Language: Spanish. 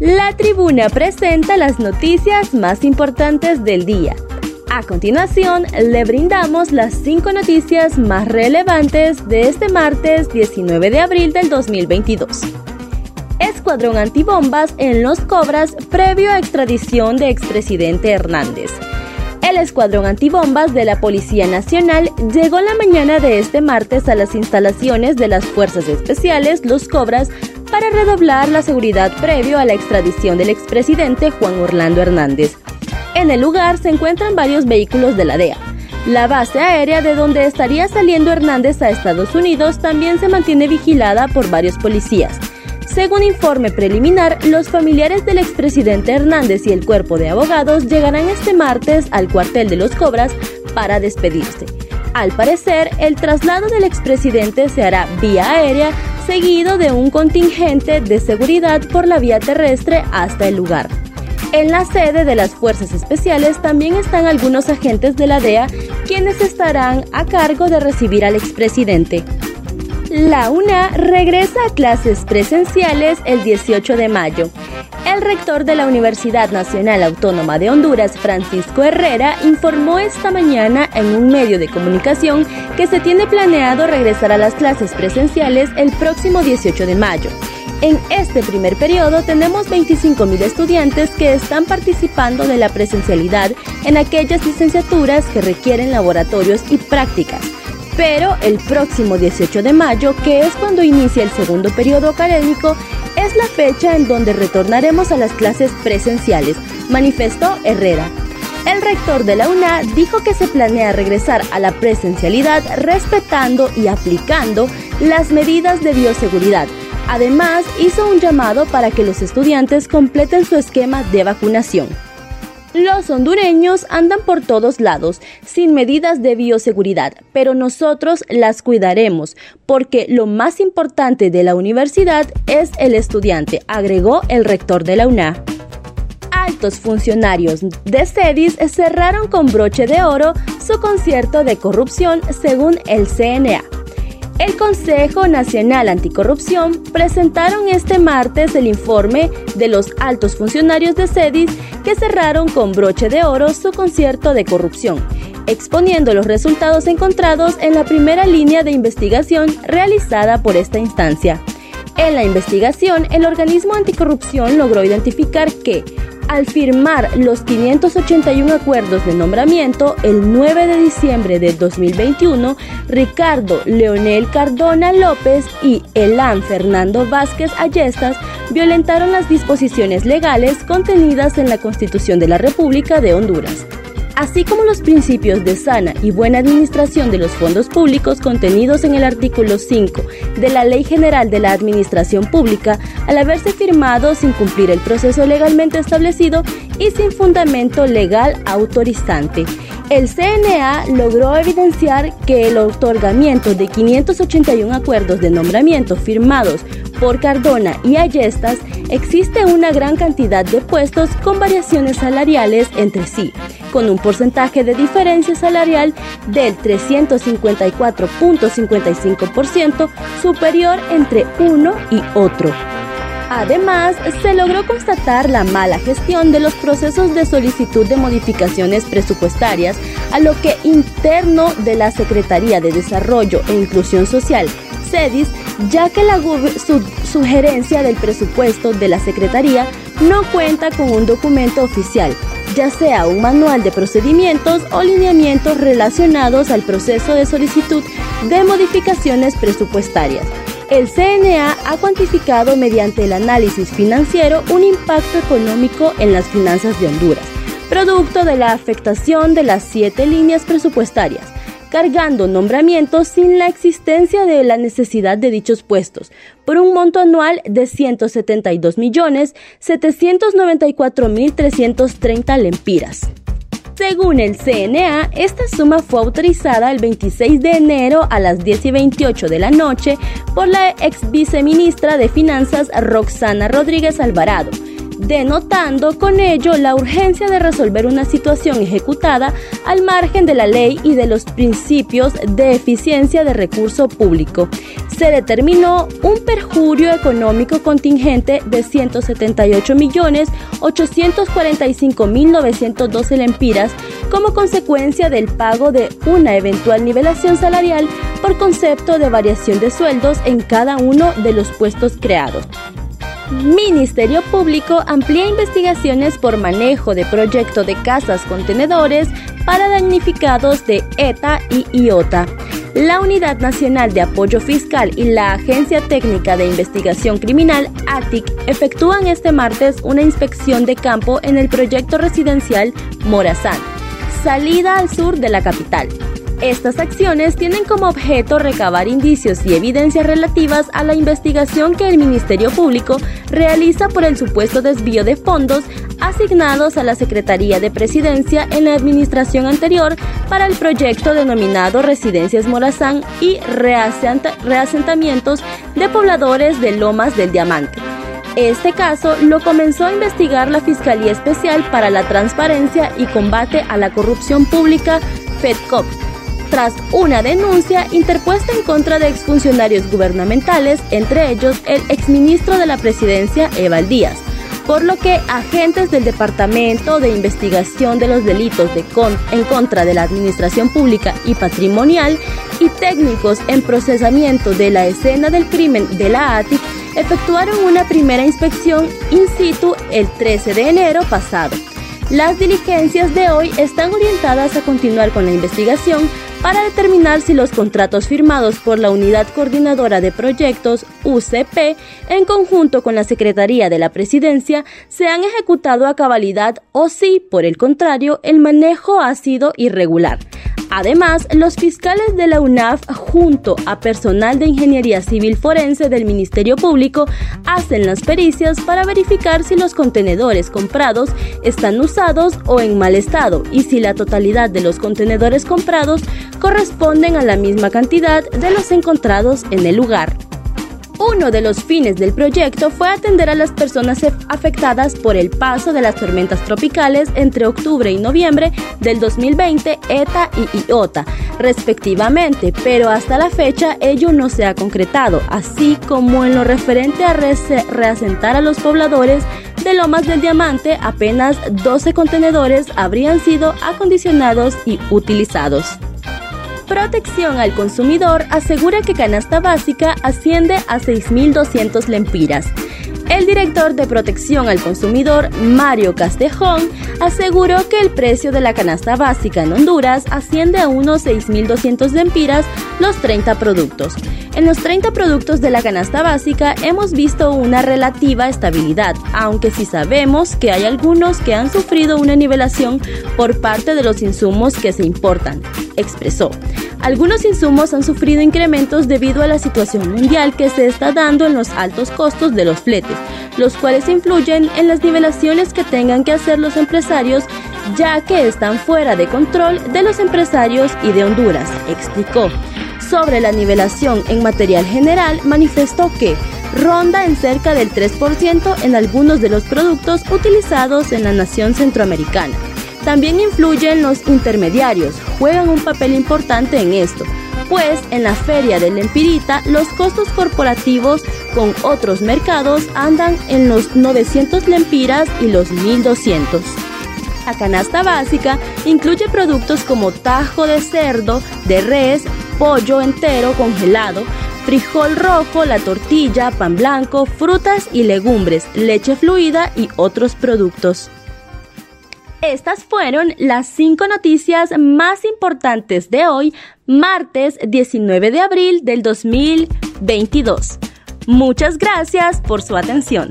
La tribuna presenta las noticias más importantes del día. A continuación, le brindamos las cinco noticias más relevantes de este martes 19 de abril del 2022. Escuadrón antibombas en Los Cobras previo a extradición de expresidente Hernández. El escuadrón antibombas de la Policía Nacional llegó la mañana de este martes a las instalaciones de las Fuerzas Especiales Los Cobras para redoblar la seguridad previo a la extradición del expresidente Juan Orlando Hernández. En el lugar se encuentran varios vehículos de la DEA. La base aérea de donde estaría saliendo Hernández a Estados Unidos también se mantiene vigilada por varios policías. Según informe preliminar, los familiares del expresidente Hernández y el cuerpo de abogados llegarán este martes al cuartel de los Cobras para despedirse. Al parecer, el traslado del expresidente se hará vía aérea seguido de un contingente de seguridad por la vía terrestre hasta el lugar. En la sede de las Fuerzas Especiales también están algunos agentes de la DEA quienes estarán a cargo de recibir al expresidente. La UNA regresa a clases presenciales el 18 de mayo. El rector de la Universidad Nacional Autónoma de Honduras, Francisco Herrera, informó esta mañana en un medio de comunicación que se tiene planeado regresar a las clases presenciales el próximo 18 de mayo. En este primer periodo tenemos 25.000 estudiantes que están participando de la presencialidad en aquellas licenciaturas que requieren laboratorios y prácticas pero el próximo 18 de mayo, que es cuando inicia el segundo periodo académico, es la fecha en donde retornaremos a las clases presenciales, manifestó Herrera. El rector de la UNA dijo que se planea regresar a la presencialidad respetando y aplicando las medidas de bioseguridad. Además, hizo un llamado para que los estudiantes completen su esquema de vacunación. Los hondureños andan por todos lados, sin medidas de bioseguridad, pero nosotros las cuidaremos, porque lo más importante de la universidad es el estudiante, agregó el rector de la UNA. Altos funcionarios de CEDIS cerraron con broche de oro su concierto de corrupción según el CNA. El Consejo Nacional Anticorrupción presentaron este martes el informe de los altos funcionarios de CEDIS que cerraron con broche de oro su concierto de corrupción, exponiendo los resultados encontrados en la primera línea de investigación realizada por esta instancia. En la investigación, el organismo anticorrupción logró identificar que al firmar los 581 acuerdos de nombramiento el 9 de diciembre de 2021, Ricardo Leonel Cardona López y Elan Fernando Vázquez Ayestas violentaron las disposiciones legales contenidas en la Constitución de la República de Honduras así como los principios de sana y buena administración de los fondos públicos contenidos en el artículo 5 de la Ley General de la Administración Pública, al haberse firmado sin cumplir el proceso legalmente establecido y sin fundamento legal autorizante. El CNA logró evidenciar que el otorgamiento de 581 acuerdos de nombramiento firmados por Cardona y Ayestas existe una gran cantidad de puestos con variaciones salariales entre sí, con un porcentaje de diferencia salarial del 354.55% superior entre uno y otro. Además, se logró constatar la mala gestión de los procesos de solicitud de modificaciones presupuestarias a lo que interno de la Secretaría de Desarrollo e Inclusión Social, CEDIS, ya que la sugerencia del presupuesto de la Secretaría no cuenta con un documento oficial, ya sea un manual de procedimientos o lineamientos relacionados al proceso de solicitud de modificaciones presupuestarias. El CNA ha cuantificado mediante el análisis financiero un impacto económico en las finanzas de Honduras, producto de la afectación de las siete líneas presupuestarias, cargando nombramientos sin la existencia de la necesidad de dichos puestos, por un monto anual de 172 millones 794 mil 330 lempiras. Según el CNA, esta suma fue autorizada el 26 de enero a las 10 y 28 de la noche por la ex viceministra de Finanzas Roxana Rodríguez Alvarado, denotando con ello la urgencia de resolver una situación ejecutada al margen de la ley y de los principios de eficiencia de recurso público. Se determinó un perjurio económico contingente de 178.845.912 lempiras como consecuencia del pago de una eventual nivelación salarial por concepto de variación de sueldos en cada uno de los puestos creados. Ministerio Público amplía investigaciones por manejo de proyecto de casas contenedores para damnificados de ETA y IOTA. La Unidad Nacional de Apoyo Fiscal y la Agencia Técnica de Investigación Criminal, ATIC, efectúan este martes una inspección de campo en el proyecto residencial Morazán, salida al sur de la capital. Estas acciones tienen como objeto recabar indicios y evidencias relativas a la investigación que el Ministerio Público realiza por el supuesto desvío de fondos asignados a la Secretaría de Presidencia en la administración anterior para el proyecto denominado Residencias Morazán y reasentamientos de pobladores de Lomas del Diamante. Este caso lo comenzó a investigar la Fiscalía Especial para la Transparencia y Combate a la Corrupción Pública, FEDCOP, tras una denuncia interpuesta en contra de exfuncionarios gubernamentales, entre ellos el exministro de la Presidencia, Eval Díaz, por lo que agentes del Departamento de Investigación de los Delitos de en contra de la Administración Pública y Patrimonial y técnicos en procesamiento de la escena del crimen de la ATIC efectuaron una primera inspección in situ el 13 de enero pasado. Las diligencias de hoy están orientadas a continuar con la investigación para determinar si los contratos firmados por la Unidad Coordinadora de Proyectos, UCP, en conjunto con la Secretaría de la Presidencia, se han ejecutado a cabalidad o si, por el contrario, el manejo ha sido irregular. Además, los fiscales de la UNAF, junto a personal de Ingeniería Civil Forense del Ministerio Público, hacen las pericias para verificar si los contenedores comprados están usados o en mal estado y si la totalidad de los contenedores comprados corresponden a la misma cantidad de los encontrados en el lugar. Uno de los fines del proyecto fue atender a las personas afectadas por el paso de las tormentas tropicales entre octubre y noviembre del 2020, ETA y IOTA, respectivamente, pero hasta la fecha ello no se ha concretado, así como en lo referente a reasentar a los pobladores de Lomas del Diamante, apenas 12 contenedores habrían sido acondicionados y utilizados. Protección al consumidor asegura que canasta básica asciende a 6.200 lempiras. El director de protección al consumidor, Mario Castejón, aseguró que el precio de la canasta básica en Honduras asciende a unos 6.200 lempiras los 30 productos. En los 30 productos de la canasta básica hemos visto una relativa estabilidad, aunque sí sabemos que hay algunos que han sufrido una nivelación por parte de los insumos que se importan, expresó. Algunos insumos han sufrido incrementos debido a la situación mundial que se está dando en los altos costos de los fletes, los cuales influyen en las nivelaciones que tengan que hacer los empresarios ya que están fuera de control de los empresarios y de Honduras, explicó. Sobre la nivelación en material general, manifestó que ronda en cerca del 3% en algunos de los productos utilizados en la nación centroamericana. También influyen los intermediarios, juegan un papel importante en esto, pues en la feria del Empirita los costos corporativos con otros mercados andan en los 900 lempiras y los 1200. La canasta básica incluye productos como tajo de cerdo, de res, pollo entero congelado, frijol rojo, la tortilla, pan blanco, frutas y legumbres, leche fluida y otros productos. Estas fueron las cinco noticias más importantes de hoy, martes 19 de abril del 2022. Muchas gracias por su atención.